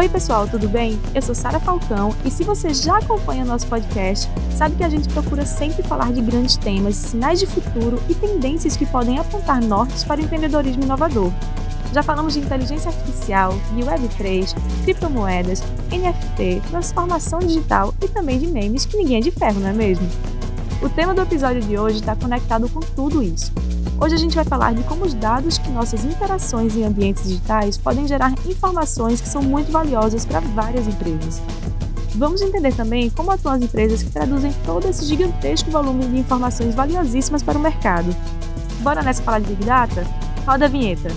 Oi, pessoal, tudo bem? Eu sou Sara Falcão e se você já acompanha nosso podcast, sabe que a gente procura sempre falar de grandes temas, sinais de futuro e tendências que podem apontar nortes para o empreendedorismo inovador. Já falamos de inteligência artificial, de Web3, criptomoedas, NFT, transformação digital e também de memes que ninguém é de ferro, não é mesmo? O tema do episódio de hoje está conectado com tudo isso. Hoje a gente vai falar de como os dados que nossas interações em ambientes digitais podem gerar informações que são muito valiosas para várias empresas. Vamos entender também como atuam as empresas que traduzem todo esse gigantesco volume de informações valiosíssimas para o mercado. Bora nessa falar de Big Data? Roda a vinheta!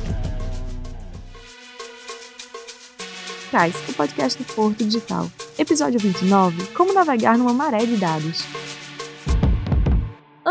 Cais, o podcast do Porto Digital. Episódio 29: Como navegar numa maré de dados.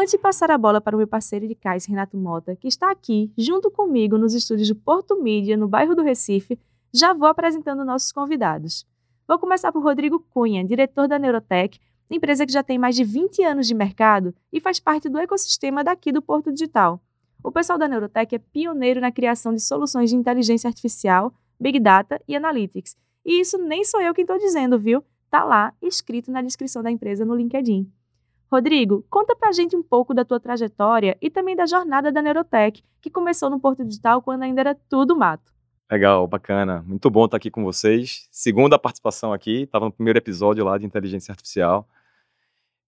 Antes de passar a bola para o meu parceiro de cais, Renato Mota, que está aqui junto comigo nos estúdios do Porto Mídia, no bairro do Recife, já vou apresentando nossos convidados. Vou começar por Rodrigo Cunha, diretor da Neurotech, empresa que já tem mais de 20 anos de mercado e faz parte do ecossistema daqui do Porto Digital. O pessoal da Neurotech é pioneiro na criação de soluções de inteligência artificial Big Data e Analytics. E isso nem sou eu quem estou dizendo, viu? Tá lá, escrito na descrição da empresa no LinkedIn. Rodrigo, conta pra gente um pouco da tua trajetória e também da jornada da Neurotech, que começou no Porto Digital quando ainda era tudo mato. Legal, bacana. Muito bom estar aqui com vocês. Segunda participação aqui, estava no primeiro episódio lá de inteligência artificial.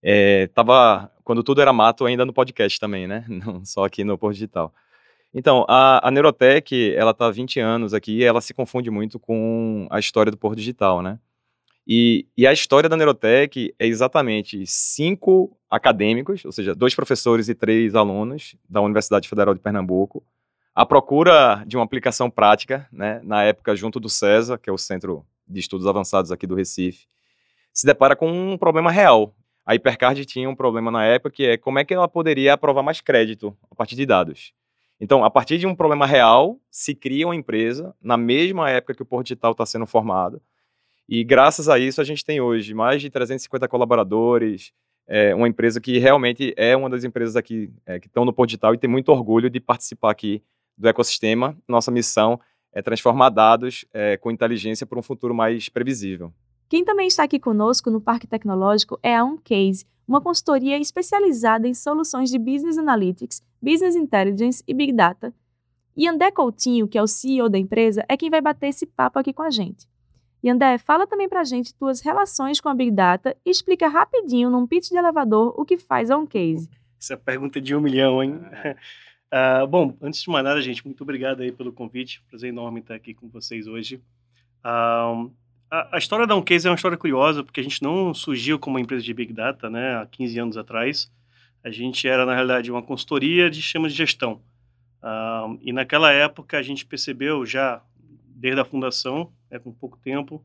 É, tava, quando tudo era mato, ainda no podcast também, né? Não só aqui no Porto Digital. Então, a, a Neurotech, ela está há 20 anos aqui e ela se confunde muito com a história do Porto Digital, né? E, e, a história da Neurotech é exatamente cinco acadêmicos, ou seja, dois professores e três alunos da Universidade Federal de Pernambuco, à procura de uma aplicação prática, né, na época junto do CESA, que é o Centro de Estudos Avançados aqui do Recife, se depara com um problema real. A Hipercard tinha um problema na época que é como é que ela poderia aprovar mais crédito a partir de dados. Então, a partir de um problema real, se cria uma empresa na mesma época que o Porto Digital está sendo formado. E graças a isso, a gente tem hoje mais de 350 colaboradores, é, uma empresa que realmente é uma das empresas aqui é, que estão no Porto Digital e tem muito orgulho de participar aqui do ecossistema. Nossa missão é transformar dados é, com inteligência para um futuro mais previsível. Quem também está aqui conosco no Parque Tecnológico é a Uncase, uma consultoria especializada em soluções de Business Analytics, Business Intelligence e Big Data. E André Coutinho, que é o CEO da empresa, é quem vai bater esse papo aqui com a gente. E André, fala também para a gente tuas relações com a Big Data e explica rapidinho, num pitch de elevador, o que faz a Uncase. Essa pergunta é de um milhão, hein? Uh, bom, antes de mais nada, gente, muito obrigado aí pelo convite. Prazer enorme estar aqui com vocês hoje. Uh, a, a, história da Uncase é uma história curiosa, porque a gente não surgiu como uma empresa de Big Data, né, há 15 anos atrás. A gente era, na realidade, uma consultoria de sistemas de gestão. Uh, e naquela época a gente percebeu já, desde a fundação, é, com pouco tempo,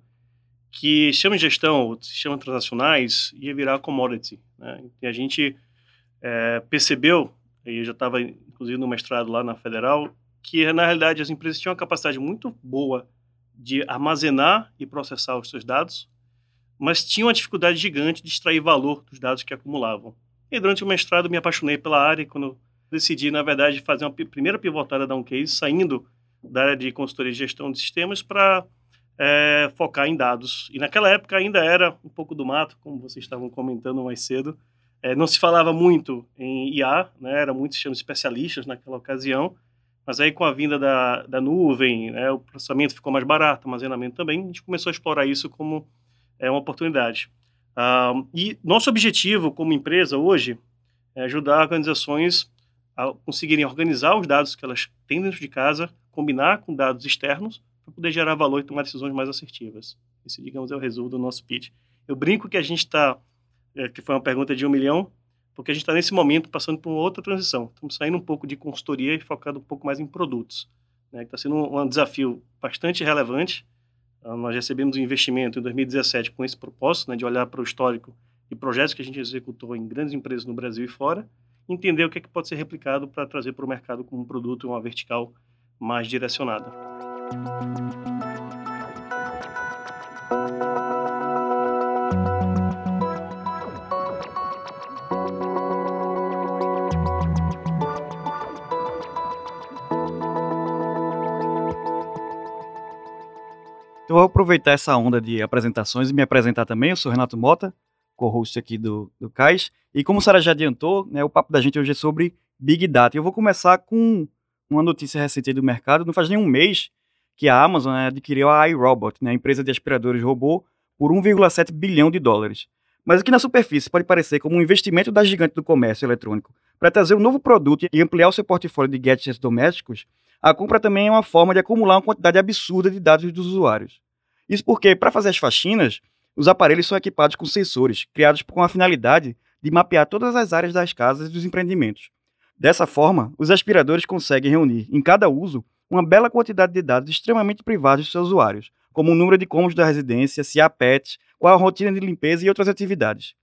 que sistemas de gestão, sistemas transacionais, ia virar commodity. Né? E a gente é, percebeu, e eu já estava, inclusive, no mestrado lá na Federal, que, na realidade, as empresas tinham uma capacidade muito boa de armazenar e processar os seus dados, mas tinha uma dificuldade gigante de extrair valor dos dados que acumulavam. E durante o mestrado me apaixonei pela área quando decidi, na verdade, fazer uma primeira pivotada da Uncase, saindo da área de consultoria de gestão de sistemas para é, focar em dados. E naquela época ainda era um pouco do mato, como vocês estavam comentando mais cedo. É, não se falava muito em IA, né, era muitos especialistas naquela ocasião, mas aí, com a vinda da, da nuvem, né, o processamento ficou mais barato, armazenamento também, a gente começou a explorar isso como é, uma oportunidade. Uh, e nosso objetivo como empresa hoje é ajudar organizações a conseguirem organizar os dados que elas têm dentro de casa, combinar com dados externos, para poder gerar valor e tomar decisões mais assertivas. Esse, digamos, é o resumo do nosso pitch. Eu brinco que a gente está, é, que foi uma pergunta de um milhão, porque a gente está nesse momento passando por outra transição. Estamos saindo um pouco de consultoria e focado um pouco mais em produtos. Né? Está sendo um, um, desafio bastante relevante. Uh, nós recebemos um investimento em 2017 com esse propósito, né, de olhar para o histórico e projetos que a gente executou em grandes empresas no Brasil e fora, entender o que, é que pode ser replicado para trazer para o mercado como um produto, uma vertical mais direcionada. Então eu vou aproveitar essa onda de apresentações e me apresentar também. Eu sou Renato Mota, co-host aqui do, do CAIS. E como a Sara já adiantou, né, o papo da gente hoje é sobre Big Data. Eu vou começar com uma notícia recente do mercado. Não faz nenhum mês que a Amazon né, adquiriu a iRobot, né, a empresa de aspiradores robô, por 1,7 bilhão de dólares. Mas aqui na superfície pode parecer como um investimento da gigante do comércio eletrônico para trazer um novo produto e ampliar o seu portfólio de gadgets domésticos, a compra também é uma forma de acumular uma quantidade absurda de dados dos usuários. Isso porque, para fazer as faxinas, os aparelhos são equipados com sensores, criados com a finalidade de mapear todas as áreas das casas e dos empreendimentos. Dessa forma, os aspiradores conseguem reunir, em cada uso, uma bela quantidade de dados extremamente privados dos seus usuários, como o número de cômodos da residência, se há pets, qual a rotina de limpeza e outras atividades.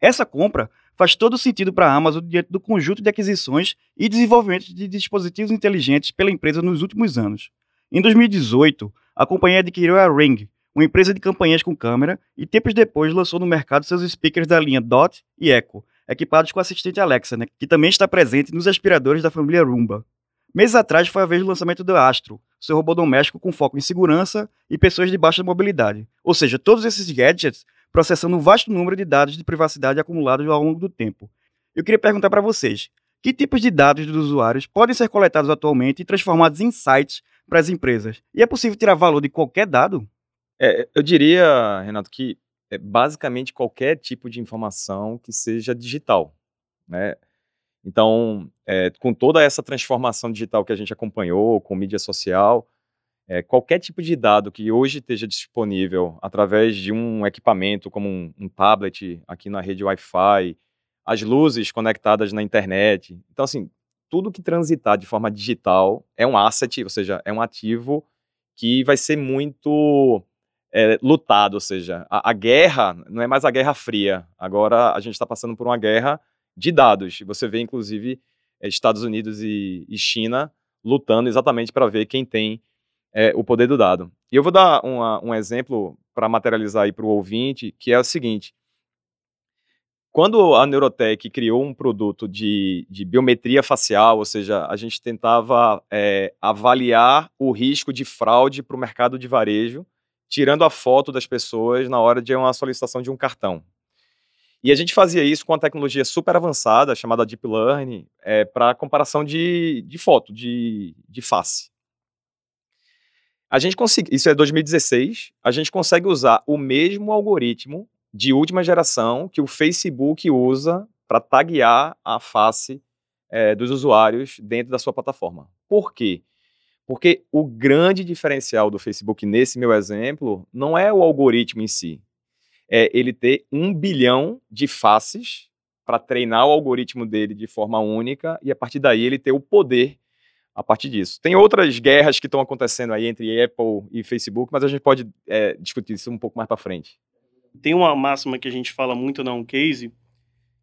Essa compra faz todo sentido para a Amazon diante do conjunto de aquisições e desenvolvimento de dispositivos inteligentes pela empresa nos últimos anos. Em 2018, a companhia adquiriu a Ring, uma empresa de campanhas com câmera, e tempos depois lançou no mercado seus speakers da linha Dot e Echo, equipados com assistente Alexa, né, que também está presente nos aspiradores da família Roomba. Meses atrás foi a vez do lançamento do Astro, seu robô doméstico com foco em segurança e pessoas de baixa mobilidade. Ou seja, todos esses gadgets processando um vasto número de dados de privacidade acumulados ao longo do tempo. Eu queria perguntar para vocês: que tipos de dados dos usuários podem ser coletados atualmente e transformados em sites para as empresas? E é possível tirar valor de qualquer dado? É, eu diria, Renato, que é basicamente qualquer tipo de informação que seja digital. Né? Então, é, com toda essa transformação digital que a gente acompanhou, com mídia social, é, qualquer tipo de dado que hoje esteja disponível através de um equipamento como um, um tablet aqui na rede Wi-Fi, as luzes conectadas na internet. Então, assim, tudo que transitar de forma digital é um asset, ou seja, é um ativo que vai ser muito é, lutado, ou seja, a, a, guerra não é mais a guerra fria. Agora a gente está passando por uma guerra de dados. Você vê, inclusive, Estados Unidos e, e China lutando exatamente para ver quem tem é, o poder do dado. E eu vou dar uma, um exemplo para materializar aí para o ouvinte, que é o seguinte. Quando a Neurotech criou um produto de, de biometria facial, ou seja, a gente tentava é, avaliar o risco de fraude para o mercado de varejo, tirando a foto das pessoas na hora de uma solicitação de um cartão. E a gente fazia isso com uma tecnologia super avançada, chamada Deep Learning, é, para comparação de, de foto, de, de face. A gente consegue, isso é 2016, a gente consegue usar o mesmo algoritmo de última geração que o Facebook usa para taguear a face é, dos usuários dentro da sua plataforma. Por quê? Porque o grande diferencial do Facebook nesse meu exemplo não é o algoritmo em si, é ele ter um bilhão de faces para treinar o algoritmo dele de forma única e a partir daí ele ter o poder a partir disso. Tem outras guerras que estão acontecendo aí entre Apple e Facebook, mas a gente pode é, discutir isso um pouco mais para frente. Tem uma máxima que a gente fala muito na case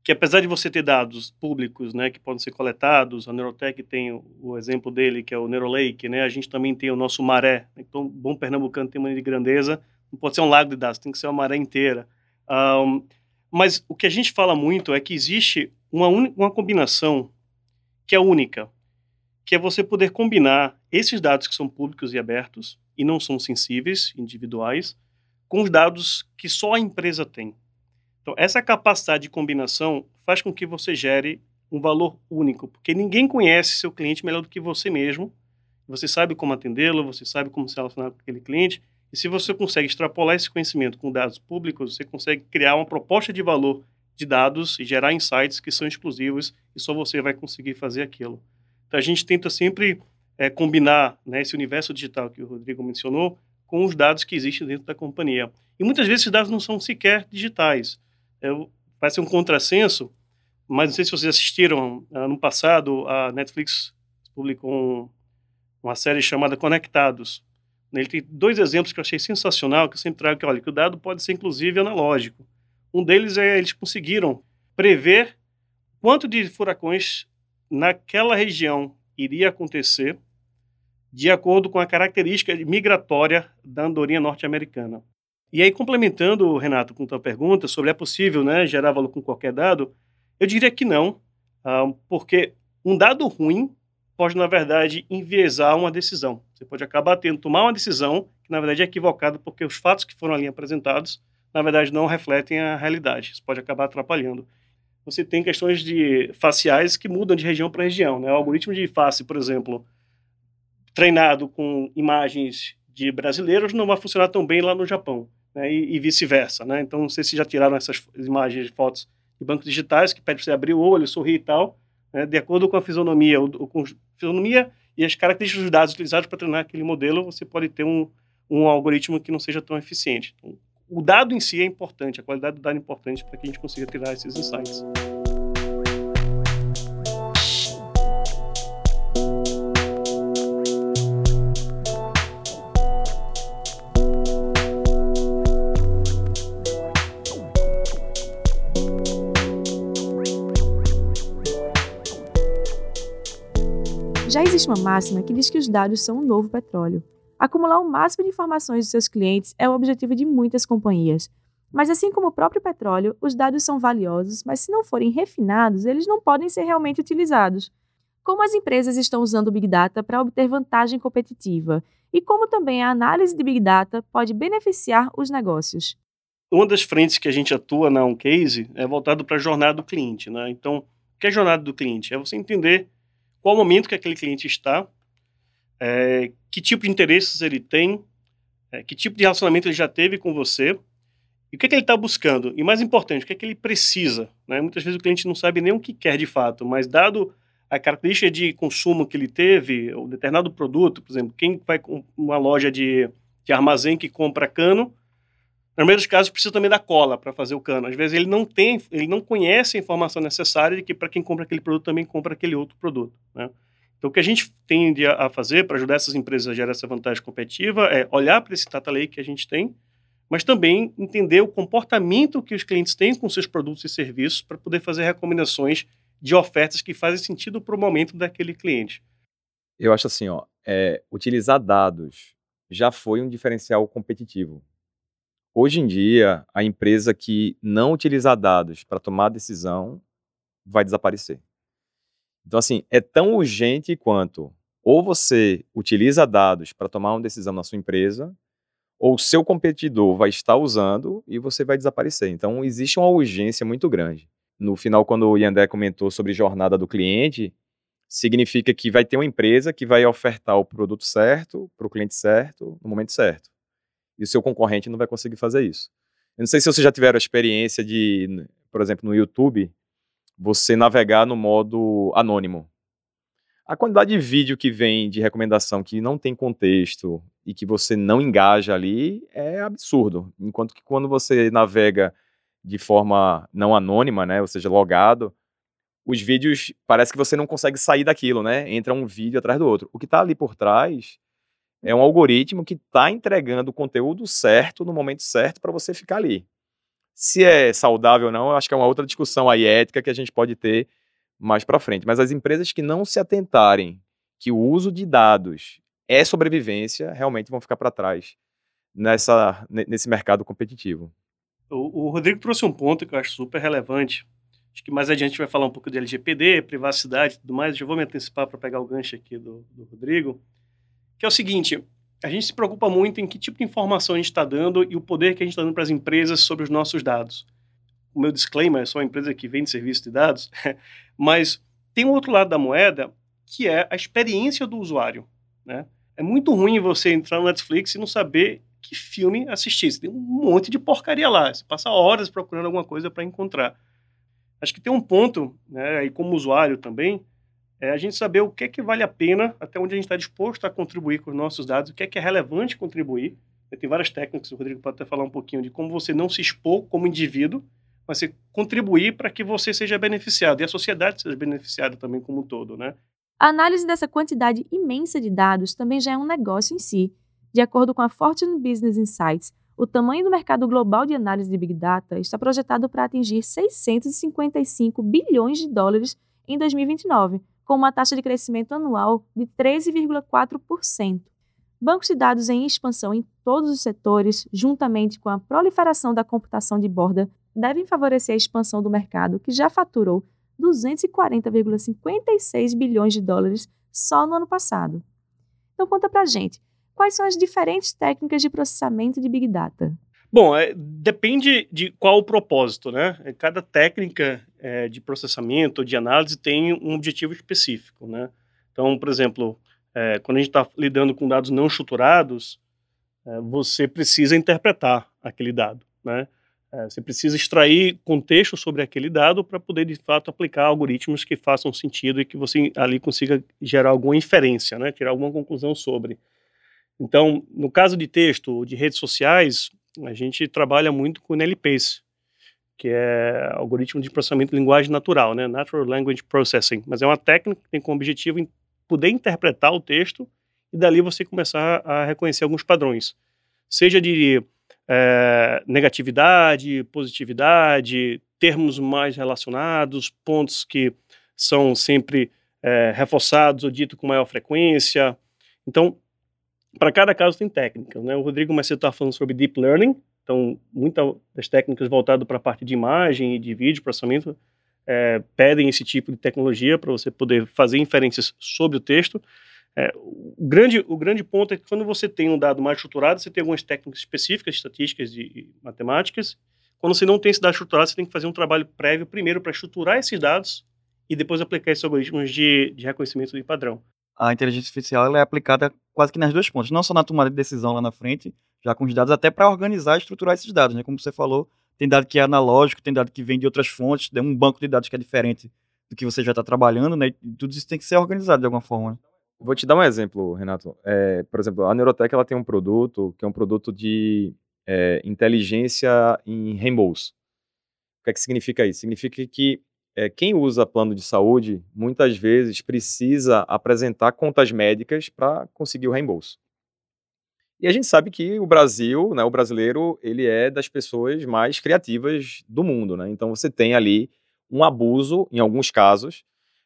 que apesar de você ter dados públicos, né, que podem ser coletados, a Neurotech tem o, o exemplo dele, que é o Neurolake, né, a gente também tem o nosso maré. Então, bom pernambucano tem uma de grandeza, não pode ser um lago de dados, tem que ser uma maré inteira. Um, mas o que a gente fala muito é que existe uma, uma combinação que é única que é você poder combinar esses dados que são públicos e abertos e não são sensíveis, individuais, com os dados que só a empresa tem. Então, essa capacidade de combinação faz com que você gere um valor único, porque ninguém conhece seu cliente melhor do que você mesmo. Você sabe como atendê-lo, você sabe como se relacionar com aquele cliente, e se você consegue extrapolar esse conhecimento com dados públicos, você consegue criar uma proposta de valor de dados e gerar insights que são exclusivos e só você vai conseguir fazer aquilo. Então, a gente tenta sempre é, combinar né, esse universo digital que o Rodrigo mencionou com os dados que existem dentro da companhia. E muitas vezes esses dados não são sequer digitais. É, parece um contrassenso, mas não sei se vocês assistiram ano passado, a Netflix publicou um, uma série chamada Conectados. Ele tem dois exemplos que eu achei sensacional, que eu sempre trago que, olha, que o dado pode ser inclusive analógico. Um deles é eles conseguiram prever quanto de furacões naquela região iria acontecer de acordo com a característica migratória da andorinha norte-americana. E aí, complementando, Renato, com tua pergunta sobre é possível né, gerar valor com qualquer dado, eu diria que não, ah, porque um dado ruim pode, na verdade, enviesar uma decisão. Você pode acabar tendo tomar uma decisão que na verdade é equivocado porque os fatos que foram ali apresentados, na verdade, não refletem a realidade. Isso pode acabar atrapalhando. Você tem questões de faciais que mudam de região para região. Né? O algoritmo de face, por exemplo, treinado com imagens de brasileiros, não vai funcionar tão bem lá no Japão. Né? E, e vice-versa. Né? Então, não sei se já tiraram essas imagens, fotos de bancos digitais, que pede para você abrir o olho, sorrir e tal, né? de acordo com a fisionomia, com fisionomia e as características dos dados utilizados para treinar aquele modelo, você pode ter um, um algoritmo que não seja tão eficiente. Então, o dado em si é importante, a qualidade do dado é importante para que a gente consiga tirar esses insights. Já existe uma máxima que diz que os dados são o um novo petróleo. Acumular o máximo de informações dos seus clientes é o objetivo de muitas companhias. Mas assim como o próprio petróleo, os dados são valiosos, mas se não forem refinados, eles não podem ser realmente utilizados. Como as empresas estão usando o Big Data para obter vantagem competitiva e como também a análise de Big Data pode beneficiar os negócios. Uma das frentes que a gente atua na OnCase é voltado para a jornada do cliente. Né? Então, o que é a jornada do cliente? É você entender qual momento que aquele cliente está, é, que tipo de interesses ele tem, é, que tipo de relacionamento ele já teve com você, e o que, é que ele está buscando. E mais importante, o que é que ele precisa. Né? Muitas vezes o cliente não sabe nem o que quer de fato, mas dado a característica de consumo que ele teve, ou determinado produto, por exemplo, quem vai com uma loja de, de armazém que compra cano, na maioria dos casos precisa também da cola para fazer o cano. Às vezes ele não tem, ele não conhece a informação necessária de que para quem compra aquele produto também compra aquele outro produto. Né? Então, o que a gente tende a fazer para ajudar essas empresas a gerar essa vantagem competitiva é olhar para esse data lake que a gente tem, mas também entender o comportamento que os clientes têm com seus produtos e serviços para poder fazer recomendações de ofertas que fazem sentido para o momento daquele cliente. Eu acho assim, ó, é, utilizar dados já foi um diferencial competitivo. Hoje em dia, a empresa que não utilizar dados para tomar decisão vai desaparecer. Então, assim, é tão urgente quanto ou você utiliza dados para tomar uma decisão na sua empresa, ou seu competidor vai estar usando e você vai desaparecer. Então, existe uma urgência muito grande. No final, quando o Yandé comentou sobre jornada do cliente, significa que vai ter uma empresa que vai ofertar o produto certo para o cliente certo no momento certo. E o seu concorrente não vai conseguir fazer isso. Eu não sei se vocês já tiveram a experiência de, por exemplo, no YouTube, você navegar no modo anônimo. A quantidade de vídeo que vem de recomendação que não tem contexto e que você não engaja ali é absurdo. Enquanto que quando você navega de forma não anônima, né, ou seja, logado, os vídeos parece que você não consegue sair daquilo, né? Entra um vídeo atrás do outro. O que está ali por trás é um algoritmo que está entregando o conteúdo certo no momento certo para você ficar ali. Se é saudável ou não, eu acho que é uma outra discussão aí ética que a gente pode ter mais para frente. Mas as empresas que não se atentarem que o uso de dados é sobrevivência, realmente vão ficar para trás nessa, nesse mercado competitivo. O, o, Rodrigo trouxe um ponto que eu acho super relevante. Acho que mais adiante a gente vai falar um pouco de LGPD, privacidade e tudo mais. Já vou me antecipar para pegar o gancho aqui do, do Rodrigo. Que é o seguinte: a gente se preocupa muito em que tipo de informação a gente está dando e o poder que a gente está dando para as empresas sobre os nossos dados. O meu disclaimer, é só uma empresa que vende serviço de dados, mas tem um outro lado da moeda que é a experiência do usuário. Né? É muito ruim você entrar no Netflix e não saber que filme assistir. Você tem um monte de porcaria lá. Você passa horas procurando alguma coisa para encontrar. Acho que tem um ponto, né, como usuário também, é a gente saber o que é que vale a pena, até onde a gente está disposto a contribuir com os nossos dados, o que é que é relevante contribuir. Tem várias técnicas, o Rodrigo pode até falar um pouquinho de como você não se expor como indivíduo, mas você contribuir para que você seja beneficiado e a sociedade seja beneficiada também como um todo, né? A análise dessa quantidade imensa de dados também já é um negócio em si. De acordo com a Fortune Business Insights, o tamanho do mercado global de análise de Big Data está projetado para atingir 655 bilhões de dólares em 2029, com uma taxa de crescimento anual de 13,4%. Bancos de dados em expansão em todos os setores, juntamente com a proliferação da computação de borda, devem favorecer a expansão do mercado, que já faturou 240,56 bilhões de dólares só no ano passado. Então conta pra gente, quais são as diferentes técnicas de processamento de Big Data? Bom, é, depende de qual o propósito, né? Cada técnica é, de processamento, de análise, tem um objetivo específico, né? Então, por exemplo, é, quando a gente está lidando com dados não estruturados, é, você precisa interpretar aquele dado, né? É, você precisa extrair contexto sobre aquele dado para poder, de fato, aplicar algoritmos que façam sentido e que você ali consiga gerar alguma inferência, né? Tirar alguma conclusão sobre. Então, no caso de texto ou de redes sociais, a gente trabalha muito com NLPs, que é algoritmo de processamento de linguagem natural, né? Natural Language Processing. Mas é uma técnica que tem como objetivo poder interpretar o texto e dali você começar a reconhecer alguns padrões, seja de é, negatividade, positividade, termos mais relacionados, pontos que são sempre é, reforçados ou ditos com maior frequência. Então, para cada caso tem técnicas, né? O Rodrigo mais estava falando sobre deep learning, então muitas das técnicas voltadas para a parte de imagem e de vídeo processamento é, pedem esse tipo de tecnologia para você poder fazer inferências sobre o texto. É, o, grande, o grande ponto é que quando você tem um dado mais estruturado, você tem algumas técnicas específicas, estatísticas e, matemáticas. Quando você não tem esse dado estruturado, você tem que fazer um trabalho prévio primeiro para estruturar esses dados e depois aplicar esses algoritmos de, de reconhecimento de padrão a inteligência artificial é aplicada quase que nas duas pontas, não só na tomada de decisão lá na frente, já com os dados, até para organizar e estruturar esses dados, né? Como você falou, tem dado que é analógico, tem dado que vem de outras fontes, tem um banco de dados que é diferente do que você já está trabalhando, né? E tudo isso tem que ser organizado de alguma forma. Né? Vou te dar um exemplo, Renato. É, por exemplo, a Neurotech ela tem um produto que é um produto de é, inteligência em reembolso. O que, é que significa isso? Significa que é, quem usa plano de saúde muitas vezes precisa apresentar contas médicas para conseguir o reembolso. E a gente sabe que o Brasil, né, o brasileiro, ele é das pessoas mais criativas do mundo, né? Então você tem ali um abuso, em alguns casos,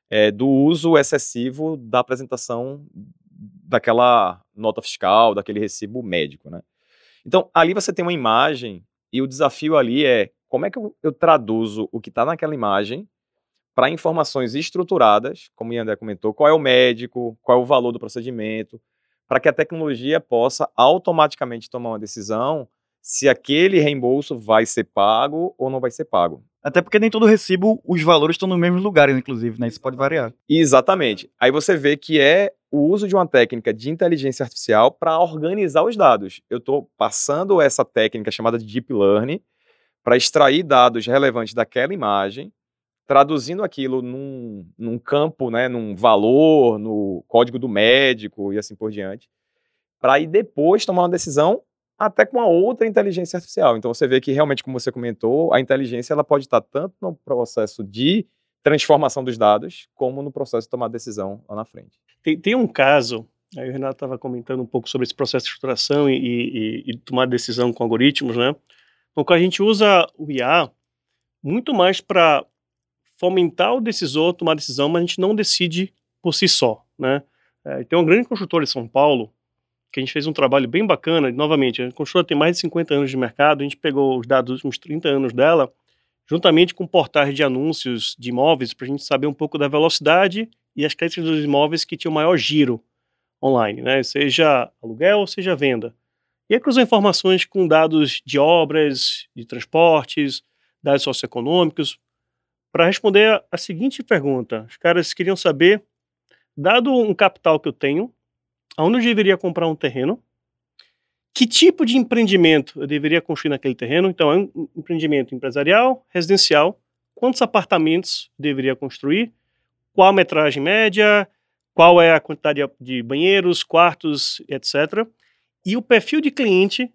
é, do uso excessivo da apresentação daquela nota fiscal, daquele recibo médico, né? Então ali você tem uma imagem e o desafio ali é como é que eu, eu traduzo o que está naquela imagem para informações estruturadas, como o Yandé comentou, qual é o médico, qual é o valor do procedimento, para que a tecnologia possa automaticamente tomar uma decisão se aquele reembolso vai ser pago ou não vai ser pago. Até porque nem todo recibo, os valores estão nos mesmos lugares, inclusive, né? Isso pode variar. Exatamente. Aí você vê que é o uso de uma técnica de inteligência artificial para organizar os dados. Eu estou passando essa técnica chamada de Deep Learning para extrair dados relevantes daquela imagem traduzindo aquilo num, num campo, né, num valor, no código do médico e assim por diante, para aí depois tomar uma decisão até com a outra inteligência artificial. Então você vê que realmente, como você comentou, a inteligência ela pode estar tanto no processo de transformação dos dados, como no processo de tomar decisão lá na frente. Tem, tem um caso, aí o Renato estava comentando um pouco sobre esse processo de estruturação e, e, e tomar decisão com algoritmos, né? Então, a gente usa o IA muito mais para fomentar o decisor tomar decisão, mas a gente não decide por si só, né? É, tem uma grande construtora em São Paulo que a gente fez um trabalho bem bacana, novamente, a construtora tem mais de 50 anos de mercado, a gente pegou os dados dos últimos 30 anos dela, juntamente com portais de anúncios de imóveis, para a gente saber um pouco da velocidade e as características dos imóveis que tinham maior giro online, né? seja aluguel, seja venda. E aí cruzou informações com dados de obras, de transportes, dados socioeconômicos, para responder a, seguinte pergunta. Os caras queriam saber, dado um capital que eu tenho, aonde eu deveria comprar um terreno, que tipo de empreendimento eu deveria construir naquele terreno? Então, é um empreendimento empresarial, residencial, quantos apartamentos deveria construir, qual a metragem média, qual é a quantidade de banheiros, quartos, etc. E o perfil de cliente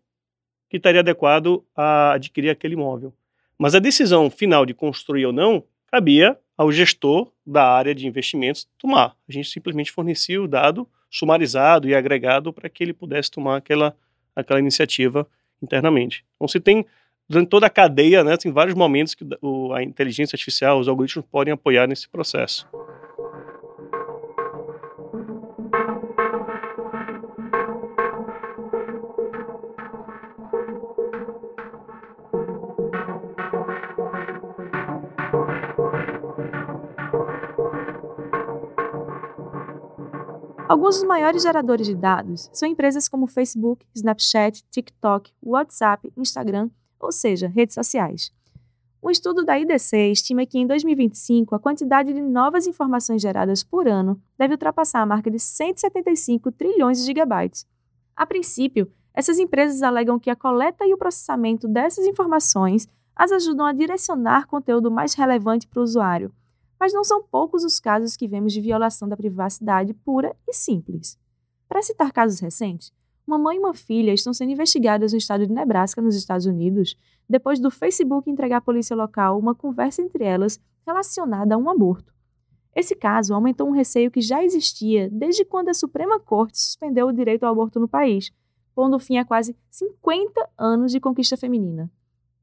que estaria adequado a adquirir aquele imóvel. Mas a decisão final de construir ou não cabia ao gestor da área de investimentos tomar. A gente simplesmente fornecia o dado sumarizado e agregado para que ele pudesse tomar aquela, aquela iniciativa internamente. Então, se tem, durante toda a cadeia, né, tem vários momentos que o, a inteligência artificial, os algoritmos podem apoiar nesse processo. Alguns dos maiores geradores de dados são empresas como Facebook, Snapchat, TikTok, WhatsApp, Instagram, ou seja, redes sociais. Um estudo da IDC estima que em 2025 a quantidade de novas informações geradas por ano deve ultrapassar a marca de 175 trilhões de gigabytes. A princípio, essas empresas alegam que a coleta e o processamento dessas informações as ajudam a direcionar conteúdo mais relevante para o usuário, mas não são poucos os casos que vemos de violação da privacidade pura e simples. Para citar casos recentes, uma mãe e uma filha estão sendo investigadas no estado de Nebraska, nos Estados Unidos, depois do Facebook entregar à polícia local uma conversa entre elas relacionada a um aborto. Esse caso aumentou um receio que já existia desde quando a Suprema Corte suspendeu o direito ao aborto no país, pondo fim a quase 50 anos de conquista feminina.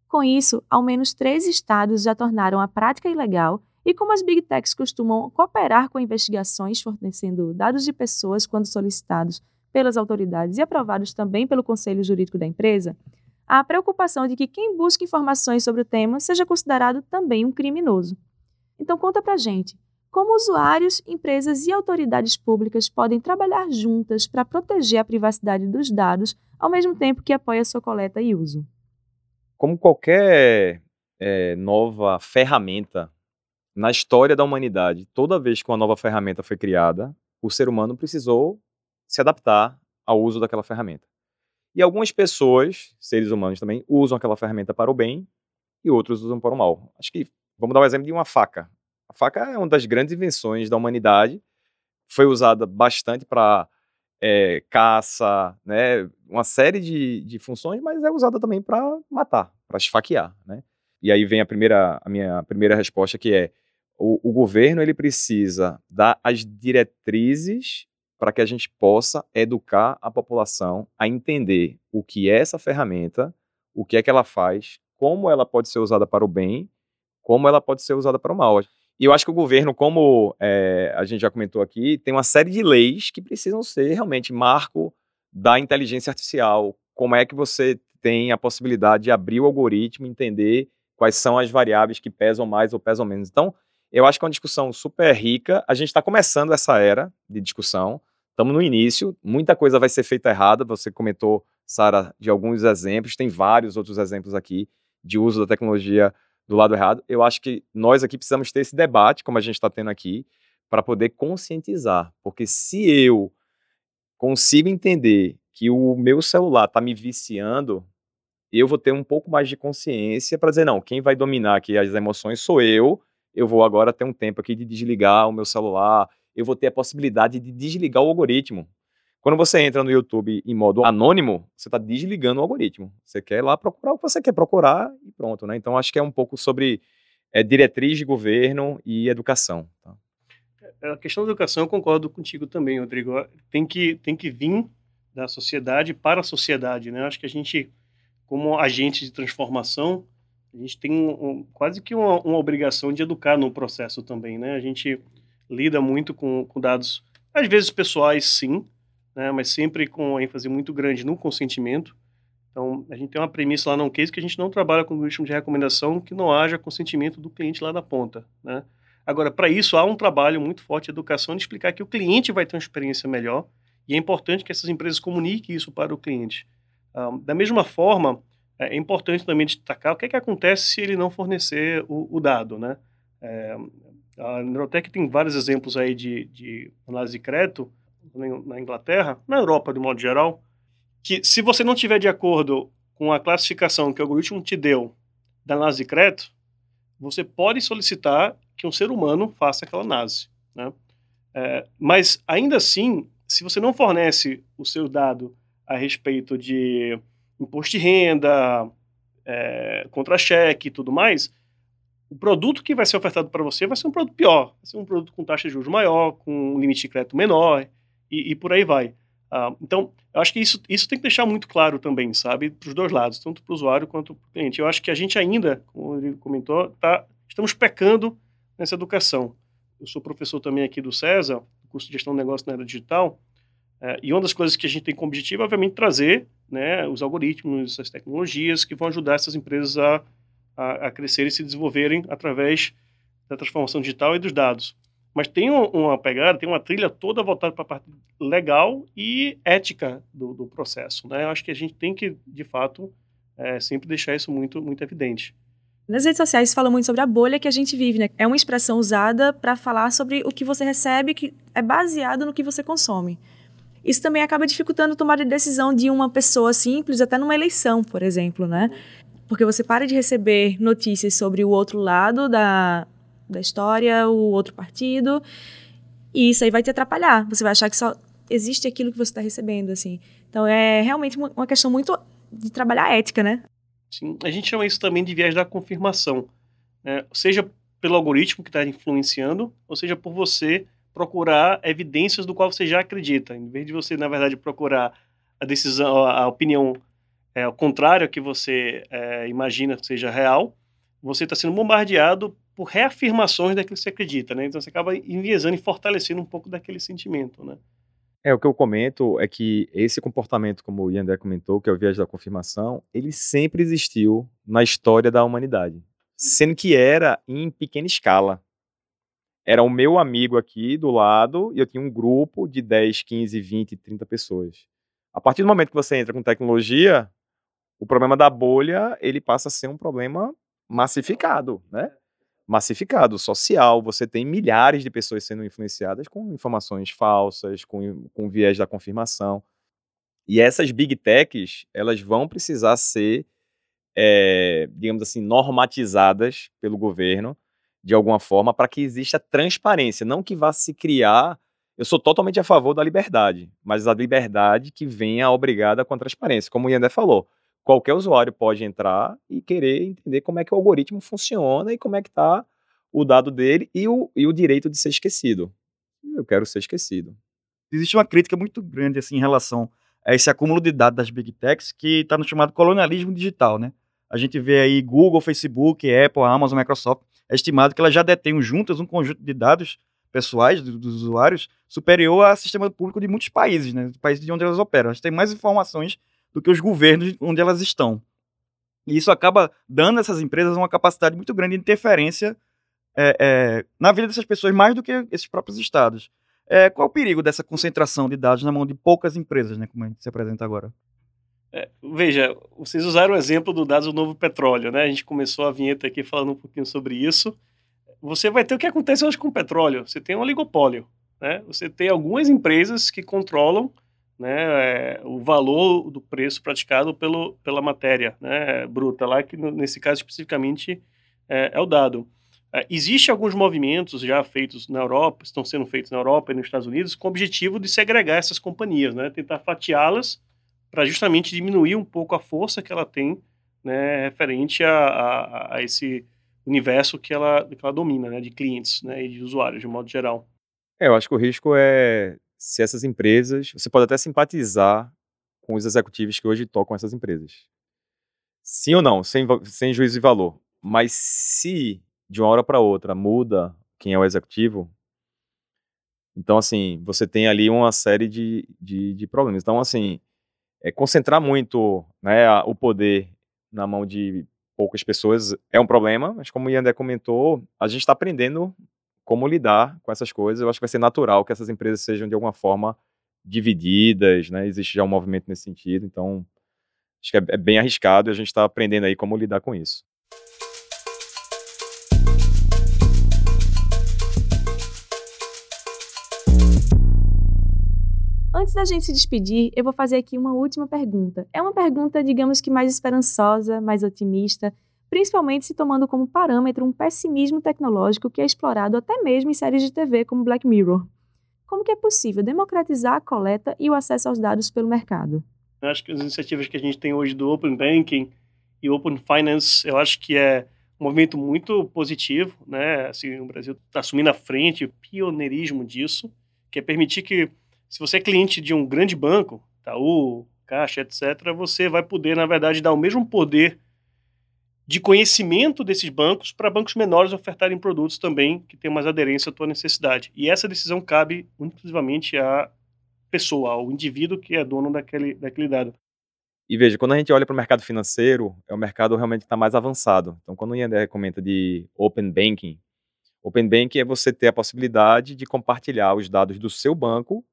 Com isso, ao menos três estados já tornaram a prática ilegal e como as big techs costumam cooperar com investigações fornecendo dados de pessoas quando solicitados pelas autoridades e aprovados também pelo conselho jurídico da empresa, há a preocupação de que quem busca informações sobre o tema seja considerado também um criminoso. Então conta pra gente, como usuários, empresas e autoridades públicas podem trabalhar juntas para proteger a privacidade dos dados, ao mesmo tempo que apoia sua coleta e uso? Como qualquer é, nova ferramenta na história da humanidade, toda vez que uma nova ferramenta foi criada, o ser humano precisou se adaptar ao uso daquela ferramenta. E algumas pessoas, seres humanos também, usam aquela ferramenta para o bem e outros usam para o mal. Acho que vamos dar um exemplo de uma faca. A faca é uma das grandes invenções da humanidade. Foi usada bastante para é, caça, né, uma série de, de funções, mas é usada também para matar, para esfaquear, né? E aí vem a primeira, a minha primeira resposta que é o, o governo ele precisa dar as diretrizes para que a gente possa educar a população a entender o que é essa ferramenta, o que é que ela faz, como ela pode ser usada para o bem, como ela pode ser usada para o mal. E eu acho que o governo, como é, a gente já comentou aqui, tem uma série de leis que precisam ser realmente marco da inteligência artificial. Como é que você tem a possibilidade de abrir o algoritmo, entender quais são as variáveis que pesam mais ou pesam menos. Então, eu acho que é uma discussão super rica. A gente está começando essa era de discussão. Estamos no início, muita coisa vai ser feita errada. Você comentou, Sara, de alguns exemplos, tem vários outros exemplos aqui de uso da tecnologia do lado errado. Eu acho que nós aqui precisamos ter esse debate, como a gente está tendo aqui, para poder conscientizar. Porque se eu consigo entender que o meu celular está me viciando, eu vou ter um pouco mais de consciência para dizer, não, quem vai dominar aqui as emoções sou eu eu vou agora ter um tempo aqui de desligar o meu celular, eu vou ter a possibilidade de desligar o algoritmo. Quando você entra no YouTube em modo anônimo, você está desligando o algoritmo. Você quer lá procurar o que você quer procurar e pronto, né? Então acho que é um pouco sobre é, diretriz de governo e educação. Tá? É, a questão da educação eu concordo contigo também, Rodrigo. Tem que, tem que vir da sociedade para a sociedade, né? Acho que a gente, como agente de transformação, a gente tem um, quase que uma, uma, obrigação de educar no processo também, né? A gente lida muito com, com dados, às vezes pessoais, sim, né? mas sempre com ênfase muito grande no consentimento. Então, a gente tem uma premissa lá no case que a gente não trabalha com o ritmo de recomendação que não haja consentimento do cliente lá na ponta, né? Agora, para isso, há um trabalho muito forte de educação de explicar que o cliente vai ter uma experiência melhor e é importante que essas empresas comuniquem isso para o cliente. Um, ah, da mesma forma, é importante também destacar o que, é que acontece se ele não fornecer o, o dado, né? É, a Neurotech tem vários exemplos aí de, de análise de crédito na Inglaterra, na Europa de modo geral, que se você não tiver de acordo com a classificação que o algoritmo te deu da análise de crédito, você pode solicitar que um ser humano faça aquela análise, né? É, mas ainda assim, se você não fornece o seu dado a respeito de imposto de renda, é, contra-cheque e tudo mais, o produto que vai ser ofertado para você vai ser um produto pior, vai ser um produto com taxa de juros maior, com limite de crédito menor e, e por aí vai. Uh, então, eu acho que isso, isso tem que deixar muito claro também, sabe, para os dois lados, tanto para o usuário quanto para o cliente. Eu acho que a gente ainda, como ele comentou, tá, estamos pecando nessa educação. Eu sou professor também aqui do César, curso de gestão de negócio na era digital, é, e uma das coisas que a gente tem como objetivo é, obviamente, trazer né, os algoritmos, as tecnologias que vão ajudar essas empresas a, a, a crescer e se desenvolverem através da transformação digital e dos dados. Mas tem uma pegada, tem uma trilha toda voltada para a parte legal e ética do, do, processo. Né? Eu acho que a gente tem que, de fato, é, sempre deixar isso muito, muito evidente. Nas redes sociais fala muito sobre a bolha que a gente vive, né? É uma expressão usada para falar sobre o que você recebe, que é baseado no que você consome. Isso também acaba dificultando a decisão de uma pessoa simples, até numa eleição, por exemplo, né? Porque você para de receber notícias sobre o outro lado da, da história, o outro partido, e isso aí vai te atrapalhar. Você vai achar que só existe aquilo que você está recebendo, assim. Então é realmente uma, uma questão muito de trabalhar a ética, né? Sim, a gente chama isso também de viés da confirmação. Né? Seja pelo algoritmo que está influenciando, ou seja por você procurar evidências do qual você já acredita. Em vez de você, na verdade, procurar a decisão, a opinião é, ao que você é, imagina que seja real, você está sendo bombardeado por reafirmações daquilo que você acredita, né? Então você acaba enviesando e fortalecendo um pouco daquele sentimento, né? É, o que eu comento é que esse comportamento, como o Yandé comentou, que é o viés da confirmação, ele sempre existiu na história da humanidade. Sendo que era em pequena escala. Era o meu amigo aqui do lado e eu tinha um grupo de 10, 15, 20, 30 pessoas. A partir do momento que você entra com tecnologia, o problema da bolha, ele passa a ser um problema massificado, né? massificado, social. Você tem milhares de pessoas sendo influenciadas com informações falsas, com, com viés da confirmação. E essas big techs, elas vão precisar ser, é, digamos assim, normatizadas pelo governo de alguma forma para que exista transparência, não que vá se criar. Eu sou totalmente a favor da liberdade, mas a liberdade que venha obrigada com a transparência, como o Yandé falou qualquer usuário pode entrar e querer entender como é que o algoritmo funciona e como é que está o dado dele e o, e o direito de ser esquecido. Eu quero ser esquecido. Existe uma crítica muito grande assim em relação a esse acúmulo de dados das big techs que está no chamado colonialismo digital, né? A gente vê aí Google, Facebook, Apple, Amazon, Microsoft, é estimado que elas já detêm juntas um conjunto de dados pessoais dos, dos usuários superior ao sistema público de muitos países, né? Países de onde elas operam. Elas têm mais informações do que os governos onde elas estão. E isso acaba dando a essas empresas uma capacidade muito grande de interferência é, é, na vida dessas pessoas, mais do que esses próprios estados. É, qual o perigo dessa concentração de dados na mão de poucas empresas, né, como a gente se apresenta agora? É, veja, vocês usaram o exemplo do dados do novo petróleo, né? A gente começou a vinheta aqui falando um pouquinho sobre isso. Você vai ter o que acontece hoje com o petróleo. Você tem um oligopólio, né? Você tem algumas empresas que controlam né, é, o valor do preço praticado pelo, pela matéria né, bruta, lá que nesse caso especificamente é, é o dado. É, Existem alguns movimentos já feitos na Europa, estão sendo feitos na Europa e nos Estados Unidos, com o objetivo de segregar essas companhias, né, tentar fatiá-las para justamente diminuir um pouco a força que ela tem né, referente a, a, a esse universo que ela, que ela domina, né, de clientes né, e de usuários, de modo geral. É, eu acho que o risco é se essas empresas. Você pode até simpatizar com os executivos que hoje tocam essas empresas. Sim ou não, sem, sem juízo de valor. Mas se de uma hora para outra muda quem é o executivo, então, assim, você tem ali uma série de, de, de problemas. Então, assim, é, concentrar muito né, o poder na mão de poucas pessoas é um problema, mas como o Yandé comentou, a gente está aprendendo como lidar com essas coisas. Eu acho que vai ser natural que essas empresas sejam de alguma forma divididas, né? Existe já um movimento nesse sentido, então acho que é, é bem arriscado e a gente está aprendendo aí como lidar com isso. Antes da gente se despedir, eu vou fazer aqui uma última pergunta. É uma pergunta, digamos que mais esperançosa, mais otimista, principalmente se tomando como parâmetro um pessimismo tecnológico que é explorado até mesmo em séries de TV como Black Mirror. Como que é possível democratizar a coleta e o acesso aos dados pelo mercado? Eu acho que as iniciativas que a gente tem hoje do Open Banking e Open Finance, eu acho que é um movimento muito positivo, né? Assim, o Brasil está assumindo a frente, o pioneirismo disso, que é permitir que, se você é cliente de um grande banco, Itaú, Caixa, etc., você vai poder, na verdade, dar o mesmo poder de conhecimento desses bancos para bancos menores ofertarem produtos também que tenham mais aderência à tua necessidade. E essa decisão cabe exclusivamente à pessoa, ao indivíduo que é dono daquele, daquele dado. E veja, quando a gente olha para o mercado financeiro, é um mercado realmente que está mais avançado. Então, quando o Yander comenta de Open Banking, Open Banking é você ter a possibilidade de compartilhar os dados do seu banco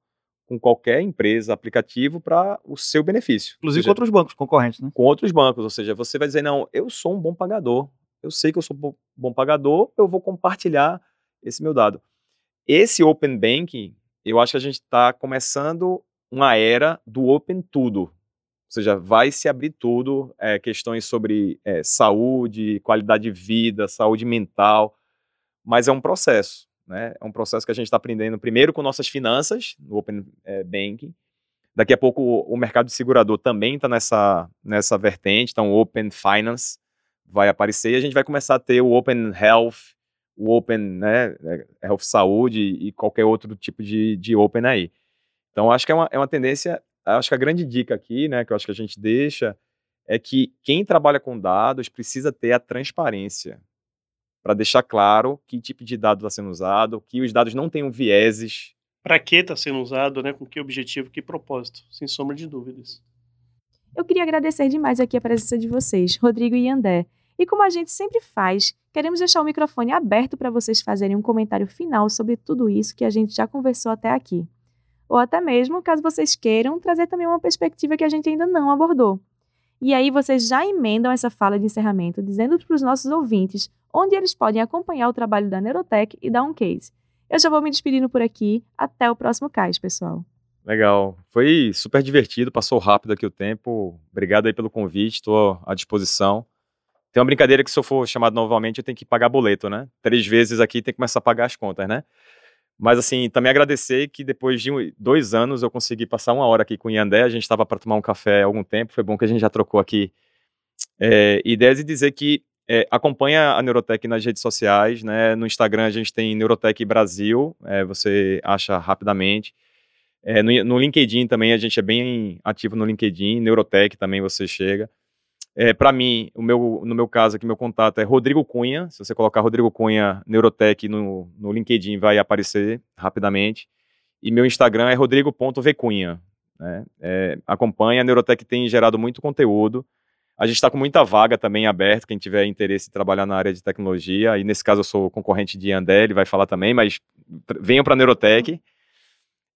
com qualquer empresa, aplicativo, para o seu benefício. Inclusive seja, com outros bancos concorrentes, né? Com outros bancos, ou seja, você vai dizer, não, eu sou um bom pagador, eu sei que eu sou um bom pagador, eu vou compartilhar esse meu dado. Esse Open Banking, eu acho que a gente está começando uma era do Open Tudo. Ou seja, vai se abrir tudo, é, questões sobre é, saúde, qualidade de vida, saúde mental, mas é um processo. Né? É um processo que a gente está aprendendo primeiro com nossas finanças, no Open é, Banking. Daqui a pouco o, mercado de segurador também está nessa, nessa vertente, então o Open Finance vai aparecer e a gente vai começar a ter o Open Health, o Open né, é, Health Saúde e qualquer outro tipo de, de Open aí. Então acho que é uma, é uma tendência, acho que a grande dica aqui, né, que eu acho que a gente deixa, é que quem trabalha com dados precisa ter a transparência para deixar claro que tipo de dado está sendo usado, que os dados não tenham vieses. Para que está sendo usado, né? com que objetivo, que propósito, sem sombra de dúvidas. Eu queria agradecer demais aqui a presença de vocês, Rodrigo e André. E como a gente sempre faz, queremos deixar o microfone aberto para vocês fazerem um comentário final sobre tudo isso que a gente já conversou até aqui. Ou até mesmo, caso vocês queiram, trazer também uma perspectiva que a gente ainda não abordou. E aí vocês já emendam essa fala de encerramento, dizendo para os nossos ouvintes onde eles podem acompanhar o trabalho da Neurotech e da OnCase. Eu já vou me despedindo por aqui. Até o próximo CAIS, pessoal. Legal. Foi super divertido, passou rápido aqui o tempo. Obrigado aí pelo convite, estou à disposição. Tem uma brincadeira que se eu for chamado novamente, eu tenho que pagar boleto, né? Três vezes aqui tem que começar a pagar as contas, né? Mas assim, também agradecer que depois de dois anos eu consegui passar uma hora aqui com o Yandé. A gente estava para tomar um café há algum tempo. Foi bom que a gente já trocou aqui é, ideias e dizer que é, acompanha a Neurotech nas redes sociais, né? No Instagram a gente tem Neurotech Brasil, é, você acha rapidamente. É, no, no, LinkedIn também a gente é bem ativo no LinkedIn, Neurotech também você chega. É, para mim, o meu, no meu caso aqui, meu contato é Rodrigo Cunha. Se você colocar Rodrigo Cunha Neurotech no, no LinkedIn, vai aparecer rapidamente. E meu Instagram é rodrigo.vcunha. Né? É, acompanha, a Neurotech tem gerado muito conteúdo. A gente está com muita vaga também aberta, quem tiver interesse em trabalhar na área de tecnologia, e nesse caso eu sou concorrente de Andé, ele vai falar também, mas venham para a Neurotech.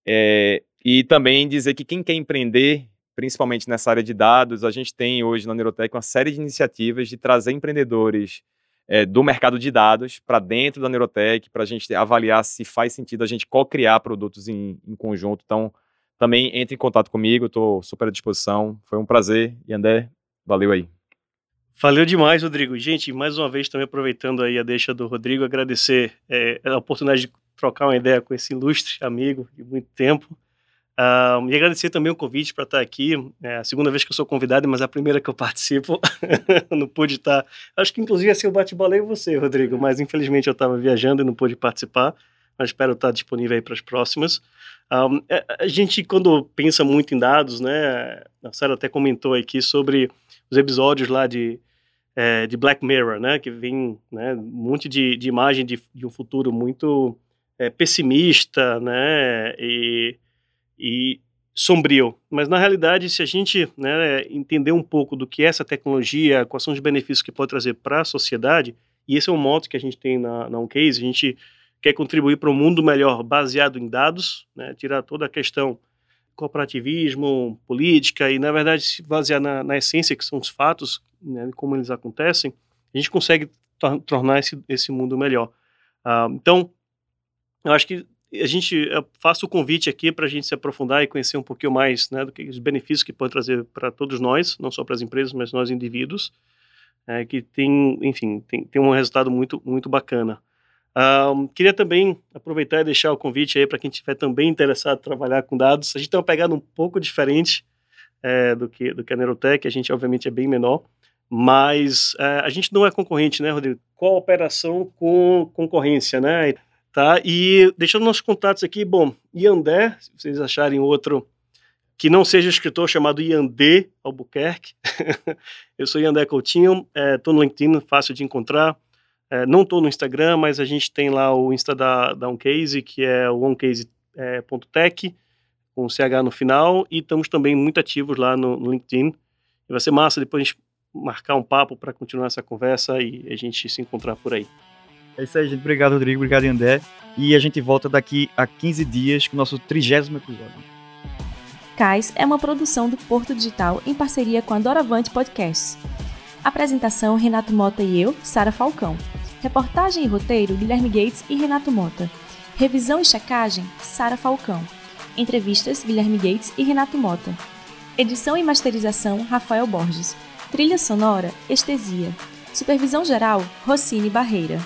É, e também dizer que quem quer empreender, principalmente nessa área de dados, a gente tem hoje na Neurotech uma série de iniciativas de trazer empreendedores é, do mercado de dados para dentro da Neurotech, para a gente avaliar se faz sentido a gente co-criar produtos em, em conjunto. Então, também entre em contato comigo, estou super à disposição. Foi um prazer. E André, Valeu aí. Valeu demais, Rodrigo. Gente, mais uma vez também aproveitando aí a deixa do Rodrigo, agradecer é, a oportunidade de trocar uma ideia com esse ilustre amigo de muito tempo. Uh, e agradecer também o convite para estar aqui. É a segunda vez que eu sou convidado, mas é a primeira que eu participo. não pude estar. Acho que inclusive ia ser o bate-bola e você, Rodrigo, mas infelizmente eu estava viajando e não pude participar. Mas espero estar disponível aí para as próximas. Um, a gente, quando pensa muito em dados, né? A Sarah até comentou aqui sobre os episódios lá de, é, de Black Mirror, né? Que vem né, um monte de, de imagem de, de um futuro muito é, pessimista, né? E, e sombrio. Mas, na realidade, se a gente né, entender um pouco do que é essa tecnologia, quais são os benefícios que pode trazer para a sociedade, e esse é um modo que a gente tem na, na OnCase, a gente quer contribuir para um mundo melhor baseado em dados, né, tirar toda a questão cooperativismo, política, e na verdade se basear na, na essência que são os fatos, né, como eles acontecem, a gente consegue tor tornar esse, esse mundo melhor. Uh, então, eu acho que a gente eu faço o convite aqui para a gente se aprofundar e conhecer um pouquinho mais né, do que os benefícios que pode trazer para todos nós, não só para as empresas, mas nós indivíduos, é, que tem, enfim, tem, tem um resultado muito, muito bacana. Um, queria também aproveitar e deixar o convite aí para quem estiver também interessado em trabalhar com dados. A gente tem uma pegada um pouco diferente é, do, que, do que a Neurotech, a gente obviamente é bem menor, mas é, a gente não é concorrente, né, Rodrigo? Cooperação com concorrência, né? Tá? E deixando nossos contatos aqui, bom, Yandé, se vocês acharem outro que não seja escritor chamado Yandé Albuquerque, eu sou Yandé Coutinho, estou é, no LinkedIn, fácil de encontrar. É, não estou no Instagram, mas a gente tem lá o Insta da, da OnCase, que é o oncase.tech, é, com CH no final, e estamos também muito ativos lá no, no LinkedIn. E vai ser massa depois a gente marcar um papo para continuar essa conversa e a gente se encontrar por aí. É isso aí, gente. Obrigado, Rodrigo. Obrigado, André. E a gente volta daqui a 15 dias com o nosso trigésimo episódio. Cais é uma produção do Porto Digital em parceria com a Doravante Podcasts. Apresentação: Renato Mota e eu, Sara Falcão. Reportagem e roteiro: Guilherme Gates e Renato Mota. Revisão e checagem: Sara Falcão. Entrevistas: Guilherme Gates e Renato Mota. Edição e masterização: Rafael Borges. Trilha sonora: Estesia. Supervisão geral: Rossini Barreira.